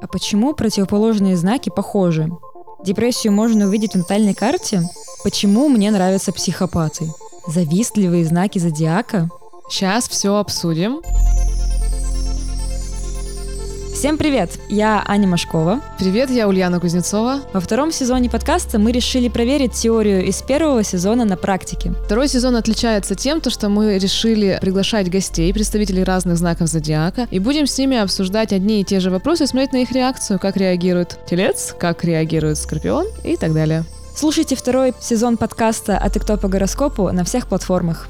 А почему противоположные знаки похожи? Депрессию можно увидеть в натальной карте? Почему мне нравятся психопаты? Завистливые знаки зодиака? Сейчас все обсудим. Всем привет! Я Аня Машкова. Привет, я Ульяна Кузнецова. Во втором сезоне подкаста мы решили проверить теорию из первого сезона на практике. Второй сезон отличается тем, то, что мы решили приглашать гостей, представителей разных знаков зодиака, и будем с ними обсуждать одни и те же вопросы, смотреть на их реакцию, как реагирует телец, как реагирует скорпион и так далее. Слушайте второй сезон подкаста «А ты кто по гороскопу» на всех платформах.